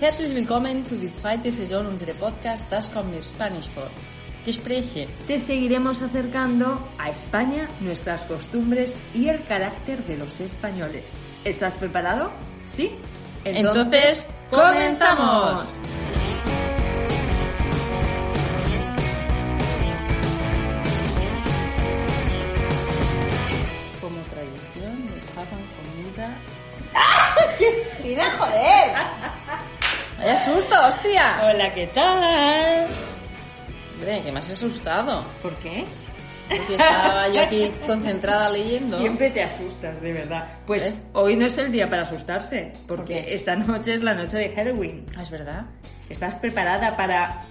Herzlich willkommen zu die zweite Saison unseres Podcasts Das kommt mir Spanisch vor. Gespräche. Te seguiremos acercando a España, nuestras costumbres y el carácter de los españoles. ¿Estás preparado? ¿Sí? Entonces, comenzamos. ¡Vaya susto, hostia! Hola, ¿qué tal? Hombre, que me has asustado. ¿Por qué? Porque estaba yo aquí concentrada leyendo. Siempre te asustas, de verdad. Pues ¿Eh? hoy no es el día para asustarse, ¿Por porque esta noche es la noche de Halloween. Ah, es verdad. ¿Estás preparada para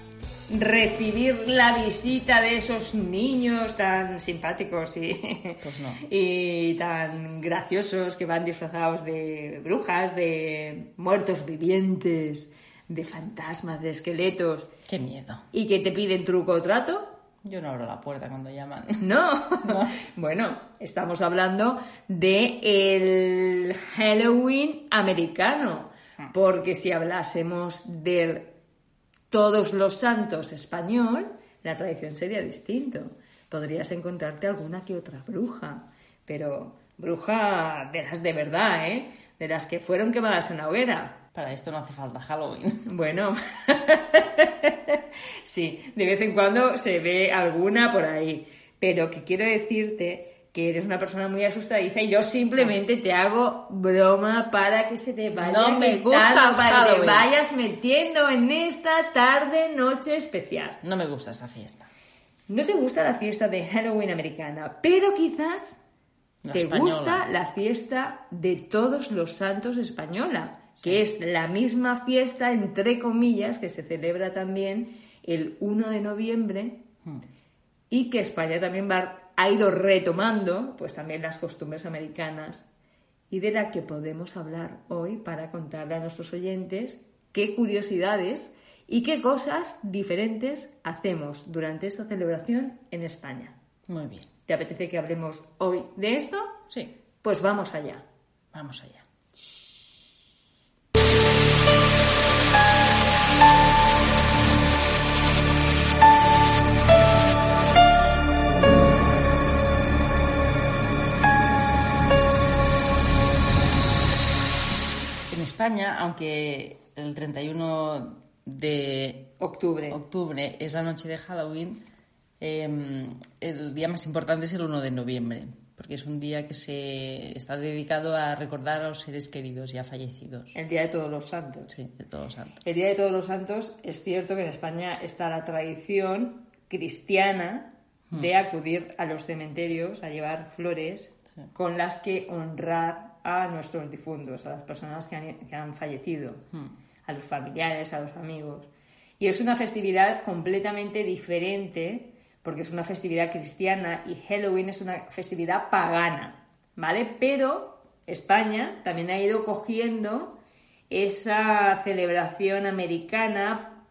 recibir la visita de esos niños tan simpáticos y, Pues no. y tan graciosos que van disfrazados de brujas, de muertos vivientes, de fantasmas, de esqueletos Qué miedo. y que te piden truco o trato? Yo no abro la puerta cuando llaman. No. bueno, estamos hablando de el Halloween americano, porque si hablásemos del todos los santos español, la tradición sería distinto. Podrías encontrarte alguna que otra bruja, pero bruja de las de verdad, ¿eh? De las que fueron quemadas en la hoguera. Para esto no hace falta Halloween. Bueno, sí, de vez en cuando se ve alguna por ahí, pero que quiero decirte que eres una persona muy asustadiza y yo simplemente te hago broma para que se te vaya No me gusta para que te Halloween. vayas metiendo en esta tarde noche especial. No me gusta esa fiesta. No te gusta la fiesta de Halloween americana, pero quizás La te española. gusta la fiesta de todos los santos española, que es la misma fiesta, entre comillas, que se celebra también el 1 de noviembre Hmm. y que España también va- ha ido retomando, pues también las costumbres americanas y de la que podemos hablar hoy para contarle a nuestros oyentes qué curiosidades y qué cosas diferentes hacemos durante esta celebración en España. Muy bien. ¿Te apetece que hablemos hoy de esto? Sí, Pues vamos allá. vamos allá. En España, aunque el 31 de Octubre. octubre es la noche de Halloween, eh, el día más importante es el 1 de noviembre, porque es un día que se está dedicado a recordar a los seres queridos ya fallecidos. El Día de Todos los Santos. Sí, de todos los santos. El Día de Todos los Santos es cierto que en España está la tradición cristiana de acudir a los cementerios a llevar flores Sí. con las que honrar a nuestros difuntos, a las personas que han, que han fallecido, a los familiares, a los amigos. Y es una festividad completamente diferente porque es una festividad cristiana y Halloween es una festividad pagana, ¿vale? Pero España también ha ido cogiendo esa celebración americana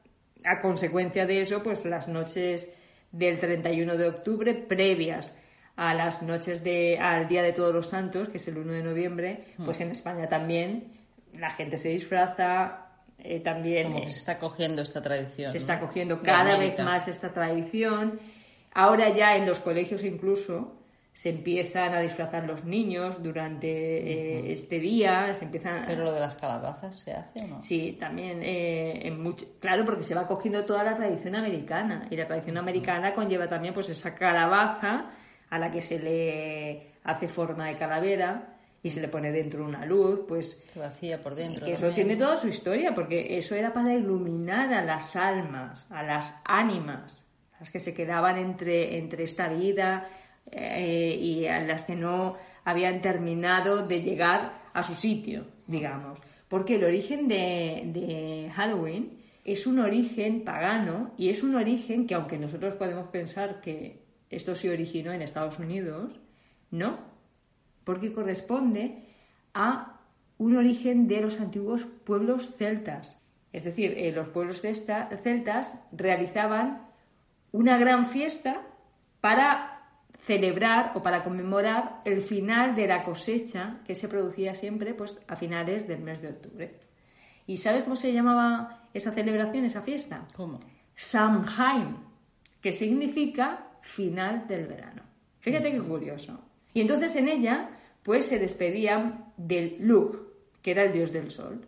a consecuencia de eso, pues las noches del 31 de octubre previas a las noches de al Día de Todos los Santos, que es el 1 de noviembre, pues en España también la gente se disfraza, eh, también Como eh, que se está cogiendo esta tradición. se ¿no? está cogiendo cada vez más esta tradición. Ahora ya en los colegios incluso se empiezan a disfrazar los niños durante eh, este día, se empiezan Pero lo de las calabazas se hace o no? Sí, también, eh, en mucho- claro, porque se va cogiendo toda la tradición americana y la tradición americana conlleva también pues esa calabaza a la que se le hace forma de calavera y se le pone dentro una luz, pues Se vacía por dentro. que eso tiene toda su historia, porque eso era para iluminar a las almas, a las ánimas, las que se quedaban entre, entre esta vida eh, y a las que no habían terminado de llegar a su sitio, digamos. Porque el origen de, Halloween es un origen pagano y es un origen que, aunque nosotros podemos pensar que esto se originó en Estados Unidos, no, porque corresponde a un origen de los antiguos pueblos celtas. Es decir, eh, los pueblos celta- celtas realizaban una gran fiesta para celebrar o para conmemorar el final de la cosecha que se producía siempre pues, a finales del mes de octubre. ¿Y sabes cómo se llamaba esa celebración, esa fiesta? ¿Cómo? Samhain, que significa final del verano. Fíjate qué curioso. Y entonces en ella, pues se despedían del Lug, que era el dios del sol.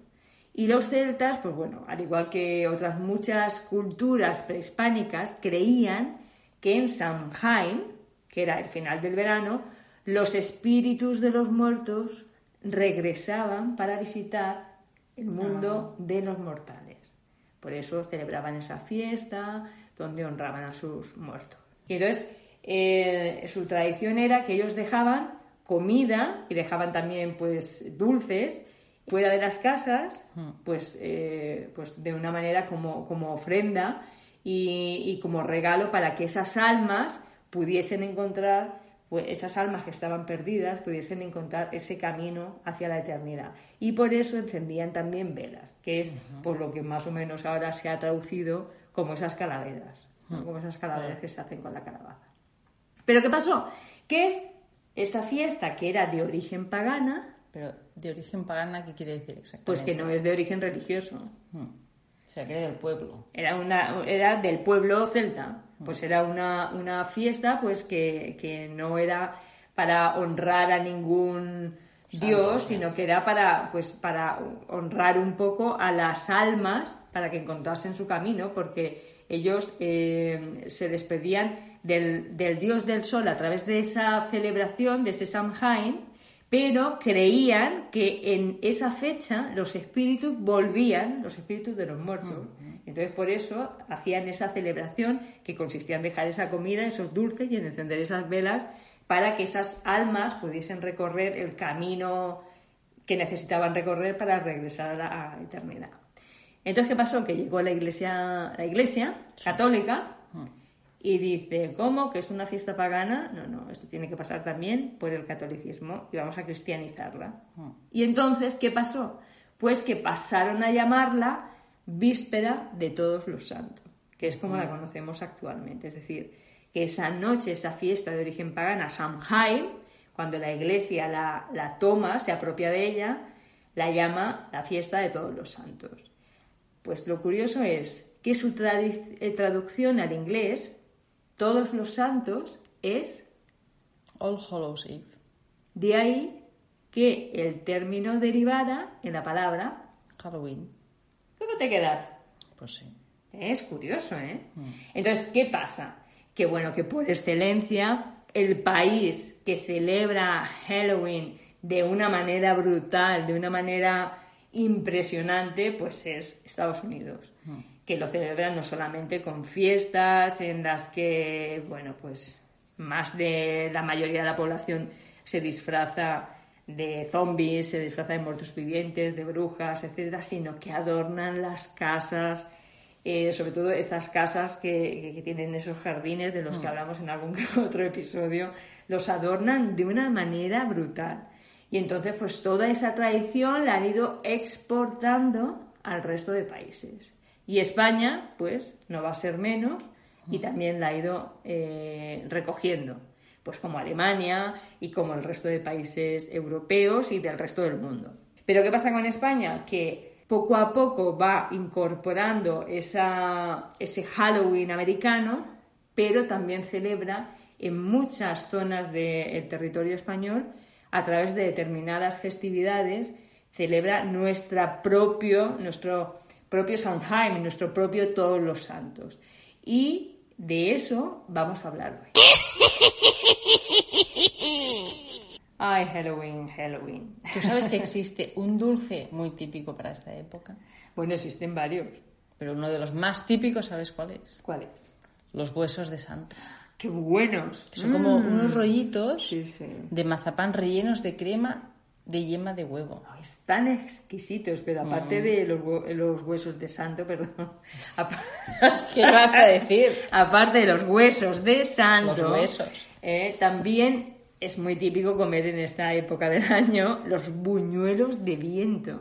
Y los celtas, pues bueno, al igual que otras muchas culturas prehispánicas, creían que en Samhain, que era el final del verano, los espíritus de los muertos regresaban para visitar el mundo de los mortales. Por eso celebraban esa fiesta donde honraban a sus muertos. Y entonces eh, su tradición era que ellos dejaban comida y dejaban también pues dulces fuera de las casas, pues, eh, pues de una manera como, como ofrenda y, y, como regalo para que esas almas pudiesen encontrar, pues esas almas que estaban perdidas pudiesen encontrar ese camino hacia la eternidad. Y por eso encendían también velas, que es por lo que más o menos ahora se ha traducido como esas calaveras, como esas calaveras que se hacen con la calabaza. Pero ¿qué pasó? Que esta fiesta, que era de origen pagana, pero de origen pagana, ¿qué quiere decir exactamente? Pues que no es de origen religioso. Hmm. O sea, que era del pueblo. Era, una, era del pueblo celta. Pues era una, una fiesta pues que, que, no era para honrar a ningún dios, sino que era para, pues, para honrar un poco a las almas para que encontrasen su camino, porque ellos eh, se despedían del, del dios del sol a través de esa celebración, de ese Samhain, pero creían que en esa fecha los espíritus volvían, los espíritus de los muertos. Entonces, por eso hacían esa celebración que consistía en dejar esa comida, esos dulces y en encender esas velas para que esas almas pudiesen recorrer el camino que necesitaban recorrer para regresar a la eternidad. Entonces, ¿qué pasó? Que llegó la iglesia, la iglesia católica y dice, ¿cómo? ¿Que es una fiesta pagana? No, no, esto tiene que pasar también por el catolicismo y vamos a cristianizarla. Hmm. Y entonces, ¿qué pasó? Pues que pasaron a llamarla víspera de todos los santos, que es como la Hmm. conocemos actualmente. Es decir, que esa noche, esa fiesta de origen pagana, Samhain, cuando la iglesia la, la toma, se apropia de ella, la llama la fiesta de todos los santos. Pues lo curioso es que su eh, traducción al inglés todos los santos es All Hallows Eve. de ahí que el término derivara en la palabra. Halloween. ¿Cómo te quedas? Pues sí. Es curioso, ¿eh? Entonces, ¿qué pasa? Que bueno, que por excelencia el país que celebra Halloween de una manera brutal, de una manera impresionante, pues es Estados Unidos, que lo celebran no solamente con fiestas en las que, bueno, pues más de la mayoría de la población se disfraza de zombies, se disfraza de muertos vivientes, de brujas, etcétera, sino que adornan las casas, eh, sobre todo estas casas que, que- tienen esos jardines de los que hablamos en algún otro episodio, los adornan de una manera brutal. Y entonces, pues toda esa tradición la han ido exportando al resto de países. Y España, pues, no va a ser menos y también la ha ido eh, recogiendo, pues como Alemania y como el resto de países europeos y del resto del mundo. Pero ¿qué pasa con España? Que poco a poco va incorporando esa, ese Halloween americano, pero también celebra en muchas zonas del territorio español, a través de determinadas festividades, celebra nuestra propio, nuestro propio Samhain, nuestro propio Todos los Santos. Y de eso vamos a hablar hoy. Ay, Halloween, Halloween. ¿Tú sabes que existe un dulce muy típico para esta época? Bueno, existen varios. Pero uno de los más típicos, ¿sabes cuál es? ¿Cuáles? Los huesos de santo. ¡Qué buenos! Son como unos rollitos Sí, sí. de mazapán rellenos de crema de yema de huevo. Están exquisitos, pero aparte de los, los huesos de santo, perdón. ¿Qué vas a decir? Aparte de los huesos de santo. Los huesos. eh, también es muy típico comer en esta época del año los buñuelos de viento.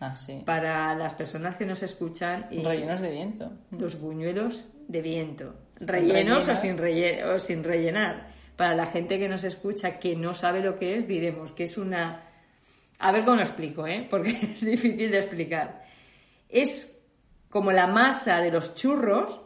Ah, sí. Para las personas que nos escuchan, y Rellenos de viento. los buñuelos de viento. Rellenos o sin, relle- o sin rellenar. Para la gente que nos escucha que no sabe lo que es, diremos que es una... A ver cómo lo explico, ¿eh? Porque es difícil de explicar. es como la masa de los churros,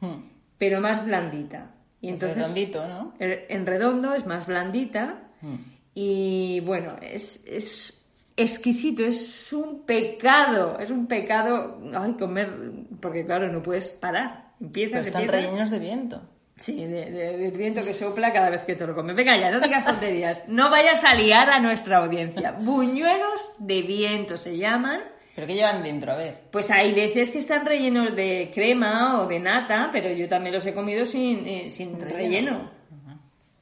Hmm. pero más blandita. Y entonces, Redondito, ¿no? el- En redondo es más blandita Hmm. y bueno, es, es exquisito, es un pecado, es un pecado, ay, comer, porque claro, no puedes parar. Pero Empiezas, están empiezas. rellenos de viento. Sí, de- de- del viento que sopla cada vez que te lo comes. Venga ya, no digas tonterías. No vayas a liar a nuestra audiencia. Buñuelos de viento se llaman. ¿Pero qué llevan dentro? A ver. Pues hay veces que están rellenos de crema o de nata, pero yo también los he comido sin, eh, sin Relleno. relleno.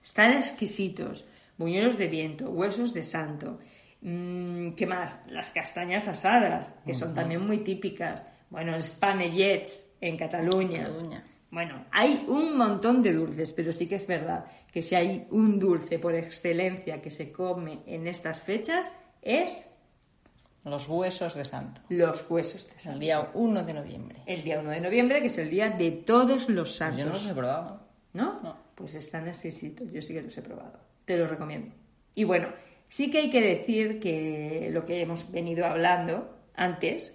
Están exquisitos. Buñuelos de viento, huesos de santo. Mm, ¿Qué más? Las castañas asadas, que son también muy típicas. Bueno, els panellets en Cataluña. Cataluña. Bueno, hay un montón de dulces, pero sí que es verdad que si hay un dulce por excelencia que se come en estas fechas es Los huesos de santo. los huesos de El santo. día 1 de noviembre. El día 1 de noviembre, que es el día de todos los Pues santos. yo no los he probado. ¿No? No. Pues están exquisitos, yo sí que los he probado. Te los recomiendo. Y bueno, sí que hay que decir que lo que hemos venido hablando antes,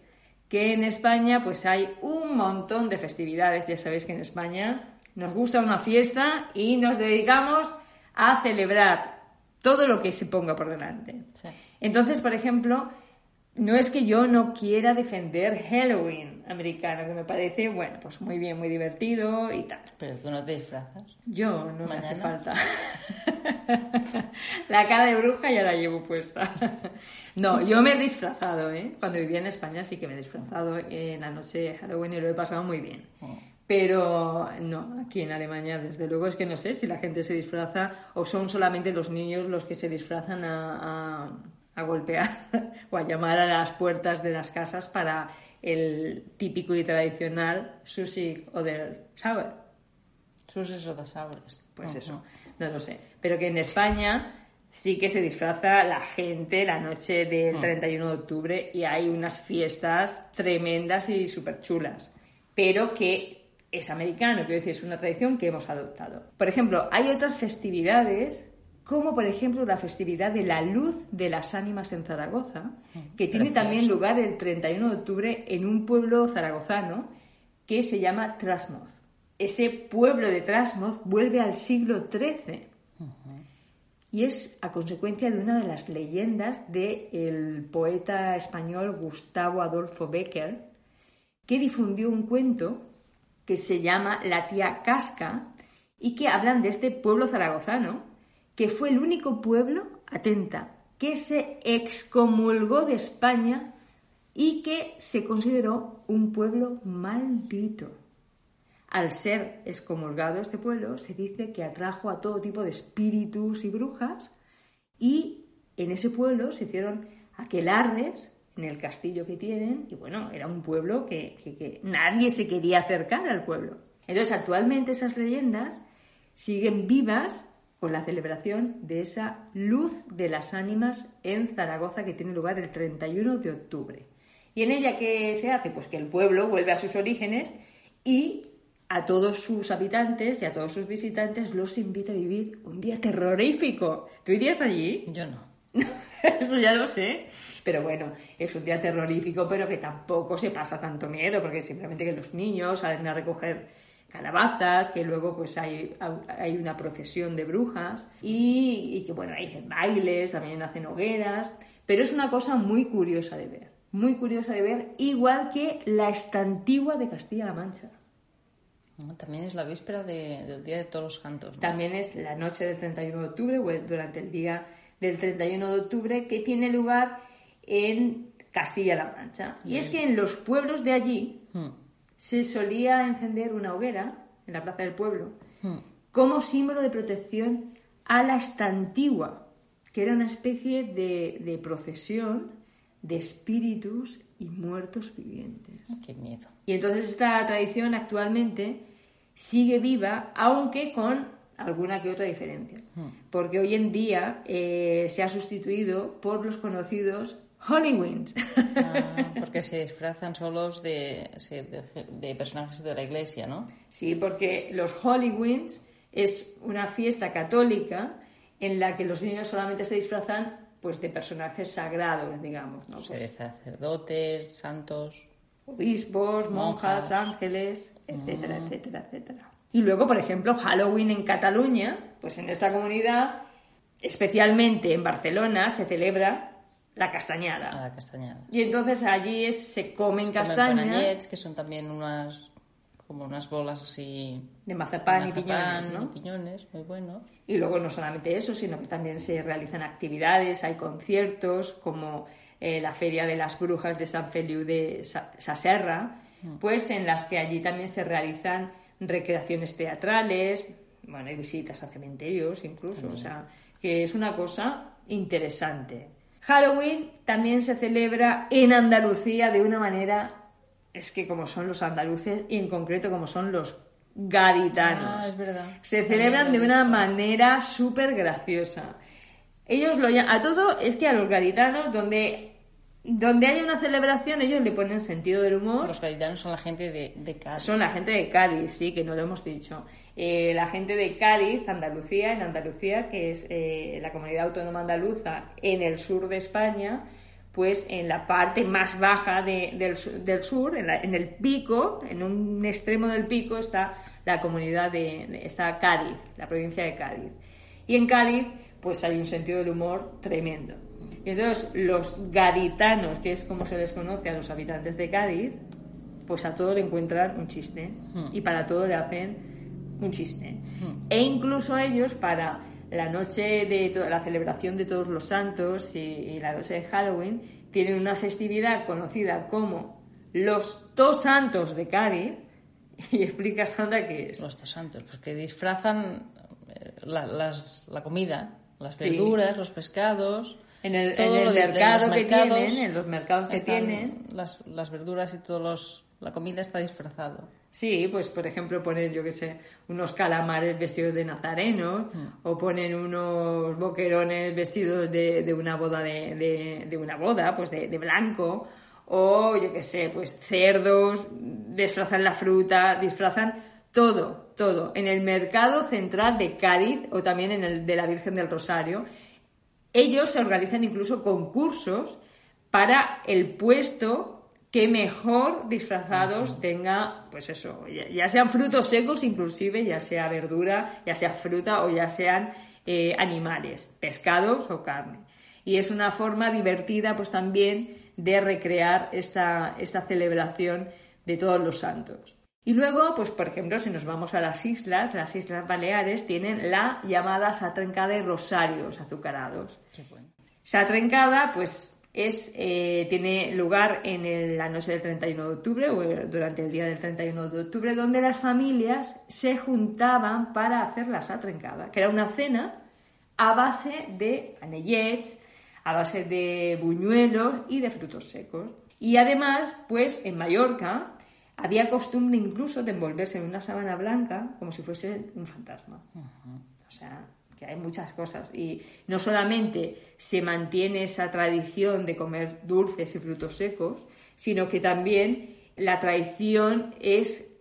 que en España pues hay un montón de festividades. Ya sabéis que en España nos gusta una fiesta y nos dedicamos a celebrar todo lo que se ponga por delante. Sí. Entonces, por ejemplo, no es que yo no quiera defender Halloween americano, que me parece, bueno, pues muy bien, muy divertido y tal. Pero tú no te disfrazas. Yo no me hace falta. la cara de bruja ya la llevo puesta. no, yo me he disfrazado, ¿eh? Cuando vivía en España sí que me he disfrazado en la noche de Halloween y lo he pasado muy bien. Oh. Pero no, aquí en Alemania desde luego es que no sé si la gente se disfraza o son solamente los niños los que se disfrazan a, a- a golpear o a llamar a las puertas de las casas para el típico y tradicional sushi o del Sauer. Suses o sabores. Pues Ujú. eso, no lo sé. Pero que en España sí que se disfraza la gente la noche del 31 de octubre y hay unas fiestas tremendas y súper chulas. Pero que es americano, quiero decir, es una tradición que hemos adoptado. Por ejemplo, hay otras festividades, como por ejemplo la festividad de la luz de las ánimas en Zaragoza, que tiene también lugar el 31 de octubre en un pueblo zaragozano que se llama Trasmoz. Ese pueblo de Trasmoz vuelve al siglo XIII y es a consecuencia de una de las leyendas del poeta español Gustavo Adolfo Bécquer, que difundió un cuento que se llama La tía Casca y que hablan de este pueblo zaragozano, que fue el único pueblo, atenta, que se excomulgó de España y que se consideró un pueblo maldito. Al ser excomulgado este pueblo, se dice que atrajo a todo tipo de espíritus y brujas y en ese pueblo se hicieron aquelarres en el castillo que tienen y bueno, era un pueblo que, que- que nadie se quería acercar al pueblo. Entonces actualmente esas leyendas siguen vivas con la celebración de esa luz de las ánimas en Zaragoza que tiene lugar el 31 de octubre. ¿Y en ella qué se hace? Pues que el pueblo vuelve a sus orígenes y a todos sus habitantes y a todos sus visitantes los invita a vivir un día terrorífico. ¿Tú irías allí? Yo no. Eso ya lo sé. Pero bueno, es un día terrorífico, pero que tampoco se pasa tanto miedo, porque simplemente que los niños salen a recoger calabazas, que luego pues hay, hay una procesión de brujas y, y que bueno, hay bailes, también hacen hogueras, pero es una cosa muy curiosa de ver, muy curiosa de ver, igual que la estantigua de Castilla-La Mancha. También es la víspera de- del Día de Todos los Santos. ¿no? También es la noche del 31 de octubre o durante el día del 31 de octubre que tiene lugar en Castilla-La Mancha. Y es que en los pueblos de allí Hmm. Se solía encender una hoguera en la plaza del pueblo Hmm. como símbolo de protección a la estantigua, que era una especie de, de procesión de espíritus y muertos vivientes. Qué miedo. Y entonces esta tradición actualmente sigue viva, aunque con alguna que otra diferencia. Porque hoy en día eh, se ha sustituido por los conocidos Hollywinds. Ah, porque se disfrazan solos de, de, de personajes de la iglesia, ¿no? sí, porque los Hollywinds es una fiesta católica en la que los niños solamente se disfrazan pues de personajes sagrados, digamos, ¿no? Pues, de sacerdotes, santos. obispos, monjas, Monjas. ángeles, etcétera, etcétera, etcétera. Y luego, por ejemplo, Halloween en Cataluña, pues en esta comunidad, especialmente en Barcelona, se celebra la A castañada. la castañada. Y entonces allí es- se comen Comen castañas panellets, que son también unas como unas bolas así de mazapán, y mazapán piñones, ¿no? y piñones, muy buenos. Y luego no solamente eso, sino que también se realizan actividades, hay conciertos como eh, la Feria de las Brujas de San Feliu de Sa- Saserra, pues en las que allí también se realizan recreaciones teatrales, bueno, hay visitas a cementerios incluso, o sea, que es una cosa interesante. Halloween también se celebra en Andalucía de una manera, es que como son los andaluces y en concreto como son los gaditanos. Ah, es verdad. Se celebran de una manera súper graciosa. Ellos lo llaman, a todo es que a los gaditanos, donde, donde hay una celebración, ellos le ponen sentido del humor. Los gaditanos son la gente de, de Cádiz. Son la gente de Cádiz, sí, que no lo hemos dicho. Eh, la gente de Cádiz, Andalucía, en Andalucía, que es eh, la comunidad autónoma andaluza en el sur de España, pues en la parte más baja de- del, su- del sur, en, la- en el pico, en un extremo del pico, está la comunidad de, de- está Cádiz, la provincia de Cádiz. Y en Cádiz, pues hay un sentido del humor tremendo. Y entonces, los gaditanos, que es como se les conoce a los habitantes de Cádiz, pues a todo le encuentran un chiste y para todo le hacen un chiste. E incluso ellos para la noche de la celebración de todos los santos y, y la noche de Halloween tienen una festividad conocida como los dos santos de Cádiz y explica Sandra qué es. Los dos santos, pues que disfrazan eh, la, las- la comida, las Sí. verduras, los pescados. En el, en el de- mercado que mercados tienen, en los mercados que tienen, Las, las verduras y todos los, la comida está disfrazado. Sí, pues por ejemplo ponen, yo qué sé, unos calamares vestidos de nazareno o ponen unos boquerones vestidos de, de una boda de, de- de una boda, pues de, de blanco o yo qué sé, pues cerdos, disfrazan la fruta, disfrazan todo, todo. En el mercado central de Cádiz o también en el de la Virgen del Rosario, ellos se organizan incluso concursos para el puesto que mejor disfrazados tenga, pues eso, ya, ya sean frutos secos inclusive, ya sea verdura, ya sea fruta o ya sean eh, animales, pescados o carne. Y es una forma divertida pues también de recrear esta, esta celebración de todos los santos. Y luego, pues por ejemplo, si nos vamos a las islas, las Islas Baleares tienen la llamada satrencada y rosarios azucarados. Qué bueno. Satrencada, pues es, eh, tiene lugar en el- la noche del 31 de octubre o eh, durante el día del 31 de octubre, donde las familias se juntaban para hacer la satrencada, que era una cena a base de anellets, a base de buñuelos y de frutos secos. Y además, pues en Mallorca había costumbre incluso de envolverse en una sábana blanca como si fuese un fantasma. O sea, que hay muchas cosas. Y no solamente se mantiene esa tradición de comer dulces y frutos secos, sino que también la tradición es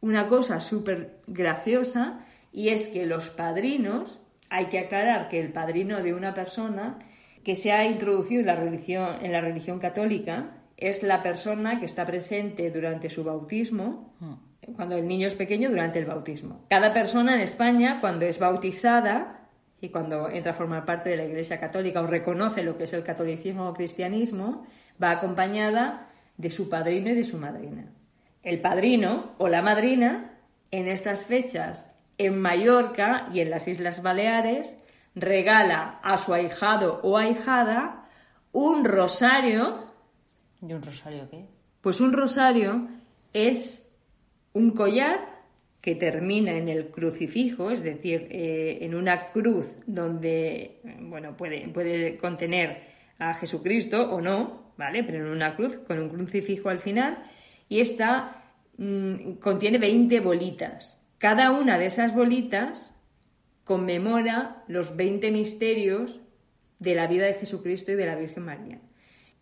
una cosa súper graciosa y es que los padrinos, hay que aclarar que el padrino de una persona que se ha introducido en la religión, en la religión católica es la persona que está presente durante su bautismo, cuando el niño es pequeño, durante el bautismo. Cada persona en España, cuando es bautizada y cuando entra a formar parte de la Iglesia Católica o reconoce lo que es el catolicismo o cristianismo, va acompañada de su padrino y de su madrina. El padrino o la madrina, en estas fechas, en Mallorca y en las Islas Baleares, regala a su ahijado o ahijada un rosario ¿Y un rosario qué? pues un rosario es un collar que termina en el crucifijo, es decir, eh, en una cruz donde, bueno, puede, puede contener a Jesucristo o no, ¿vale? Pero en una cruz con un crucifijo al final y esta mm, contiene 20 bolitas. Cada una de esas bolitas conmemora los 20 misterios de la vida de Jesucristo y de la Virgen María.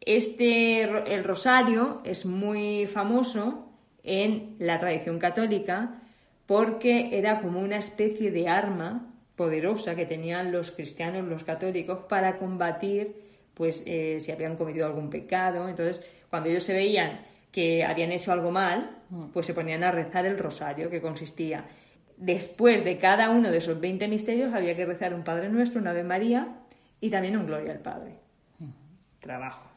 Este, el rosario es muy famoso en la tradición católica porque era como una especie de arma poderosa que tenían los cristianos, los católicos, para combatir, pues, eh, si habían cometido algún pecado. Entonces, cuando ellos se veían que habían hecho algo mal, pues se ponían a rezar el rosario, que consistía, después de cada uno de esos 20 misterios, había que rezar un Padre Nuestro, una Ave María y también un Gloria al Padre. Trabajo.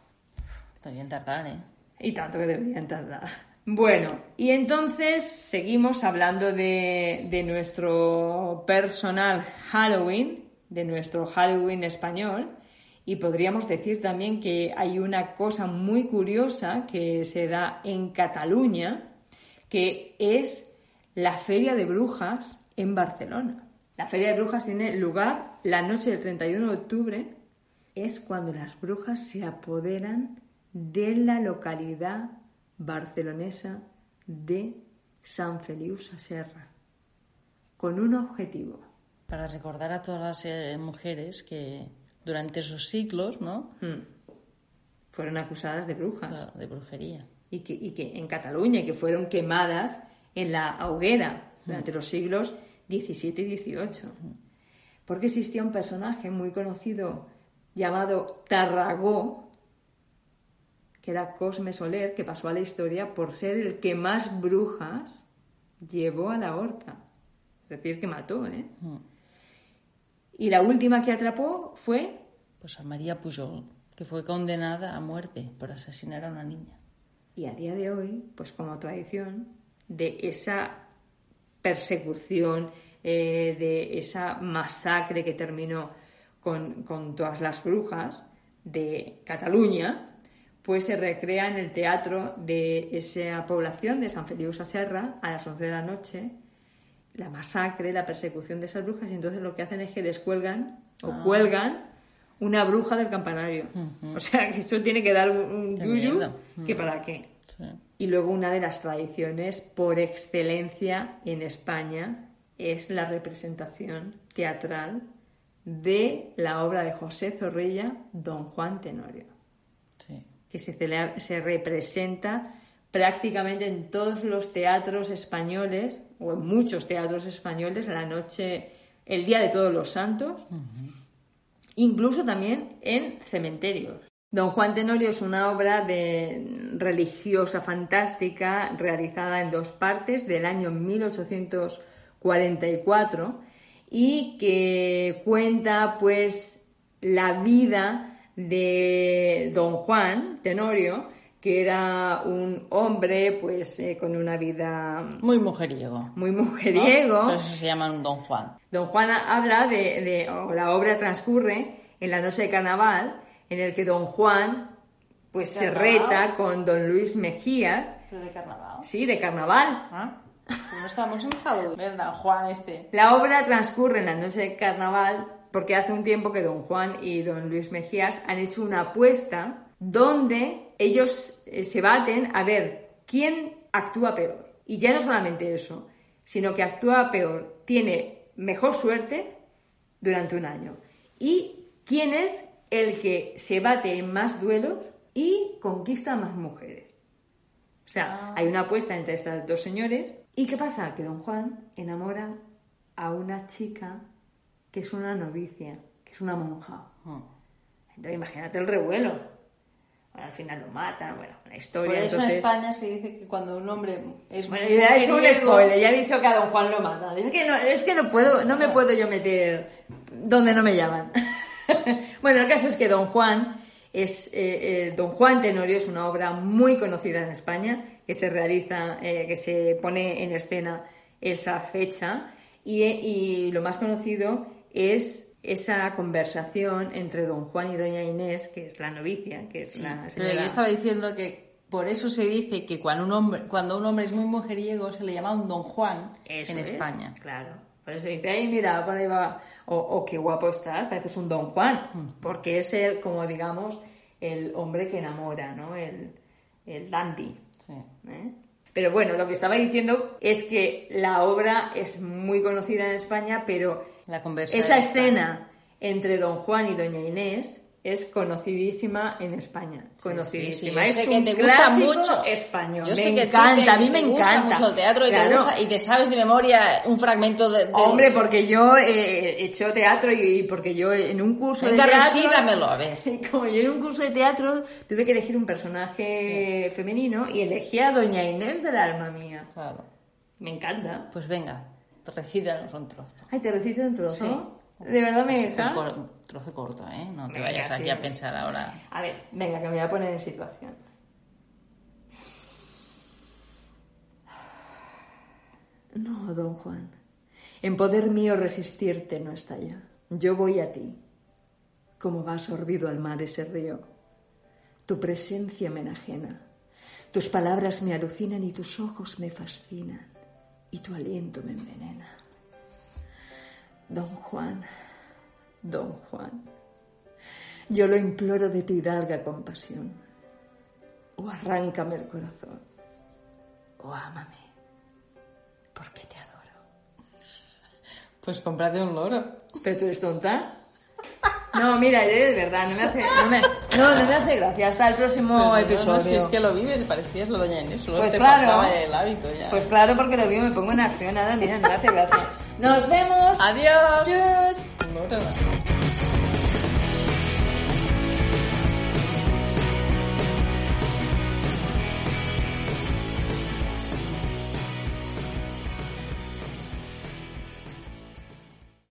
Está tardar, ¿eh? Y tanto que deberían tardar. Bueno, y entonces seguimos hablando de nuestro personal Halloween, de nuestro Halloween español, y podríamos decir también que hay una cosa muy curiosa que se da en Cataluña, que es la Feria de Brujas en Barcelona. La Feria de Brujas tiene lugar la noche del 31 de octubre. Es cuando las brujas se apoderan de la localidad barcelonesa de San Feliu Serra, con un objetivo. Para recordar a todas las eh, mujeres que durante esos siglos, ¿no? Hmm. Fueron acusadas de brujas. de brujería. Y que, y que en Cataluña, que fueron quemadas en la hoguera durante los siglos XVII y XVIII. Porque existía un personaje muy conocido llamado Tarragó, que era Cosme Soler, que pasó a la historia por ser el que más brujas llevó a la horca. Es decir, que mató, ¿eh? Y la última que atrapó fue... Pues a María Pujol, que fue condenada a muerte por asesinar a una niña. Y a día de hoy, pues como tradición, de esa persecución, eh, de esa masacre que terminó con, con, todas las brujas de Cataluña, pues se recrea en el teatro de esa población de San Feliu Sacerra a las 11 de la noche la masacre, la persecución de esas brujas y entonces lo que hacen es que descuelgan o ah. cuelgan una bruja del campanario. O sea, que eso tiene que dar un, yuyu que para qué. Y luego una de las tradiciones por excelencia en España es la representación teatral de la obra de José Zorrilla, Don Juan Tenorio, que se, se representa prácticamente en todos los teatros españoles o en muchos teatros españoles la noche, el Día de Todos los Santos, incluso también en cementerios. Don Juan Tenorio es una obra de religiosa fantástica realizada en dos partes del año 1844 y que cuenta pues la vida de Don Juan Tenorio que era un hombre pues eh, con una vida muy mujeriego. Muy mujeriego. Por eso se llama un Don Juan. Don Juan habla de, la obra transcurre en la noche de carnaval en el que Don Juan pues se reta con Don Luis Mejías. ¿Pero de carnaval? Sí, de carnaval. ¿Ah? No estamos en Halloween, ¿verdad, Juan este? La obra transcurre en la noche de carnaval porque hace un tiempo que Don Juan y Don Luis Mejías han hecho una apuesta donde ellos eh, se baten a ver quién actúa peor. Y ya no solamente eso, sino que actúa peor, tiene mejor suerte durante un año. Y quién es el que se bate en más duelos y conquista más mujeres. O sea, ah. hay una apuesta entre estos dos señores. ¿Y qué pasa? Que don Juan enamora a una chica que es una novicia, que es una monja. Ah. Entonces imagínate el revuelo al final lo matan, bueno, la historia. Por eso en España se dice que cuando un hombre es Bueno, ya he hecho un spoiler, ya he dicho que a Don Juan lo matan. Es que no, es que no puedo, no me puedo yo meter donde no me llaman. bueno, el caso es que Don Juan es eh, eh, Don Juan Tenorio es una obra muy conocida en España que se realiza, eh, que se pone en escena esa fecha y, y lo más conocido es esa conversación entre don Juan y doña Inés, que es la novicia, que es la Pero yo estaba diciendo que por eso se dice que cuando un hombre, cuando un hombre es muy mujeriego se le llama un don Juan en España. Claro. Por eso dice, ay, mira, por ahí va, o, qué guapo estás, pareces un don Juan, mm. porque es el, como digamos, el hombre que enamora, ¿no? El, el dandy. Sí. ¿eh? Pero bueno, lo que estaba diciendo es que la obra es muy conocida en España, pero esa escena entre don Juan y doña Inés es conocidísima en España. Conocidísima. yo es sé que un te gusta clásico mucho. español. Yo me sé que encanta, te, a mí me te gusta encanta. mucho el teatro y, te Claro. gusta- y te sabes de memoria un fragmento de... de- Hombre, porque yo eh, he hecho teatro y, y porque yo en un curso de Venga, teatro... recítamelo, a ver. Como yo en un curso de teatro tuve que elegir un personaje femenino y elegí a Doña Inés del alma mía. Claro. Me encanta. Pues venga, recítanos un trozo. Ay, te recito un trozo. Sí. ¿De verdad me dejas? un trozo corto, ¿eh? No te Venga, vayas sí, aquí a pensar ahora... A ver, venga, que me voy a poner en situación. No, don Juan. En poder mío resistirte no está ya. Yo voy a ti. Como va sorbido al mar ese río. Tu presencia me enajena. Tus palabras me alucinan y tus ojos me fascinan. Y tu aliento me envenena. Don Juan, don Juan. Yo lo imploro de tu hidalga compasión. O arráncame el corazón. O ámame. Porque te adoro. Pues cómprate un loro. ¿Pero tú eres tonta? No, mira, de verdad, no me hace, no me, no, no me hace gracia. Hasta el próximo Pero episodio. no, si es que lo vives, parecías lo doña Inés. Solo Pues te claro. el hábito ya. Pues claro, porque lo veo, me pongo en acción. Ahora, mira, no me hace gracia. Nos vemos. Adiós. Loro.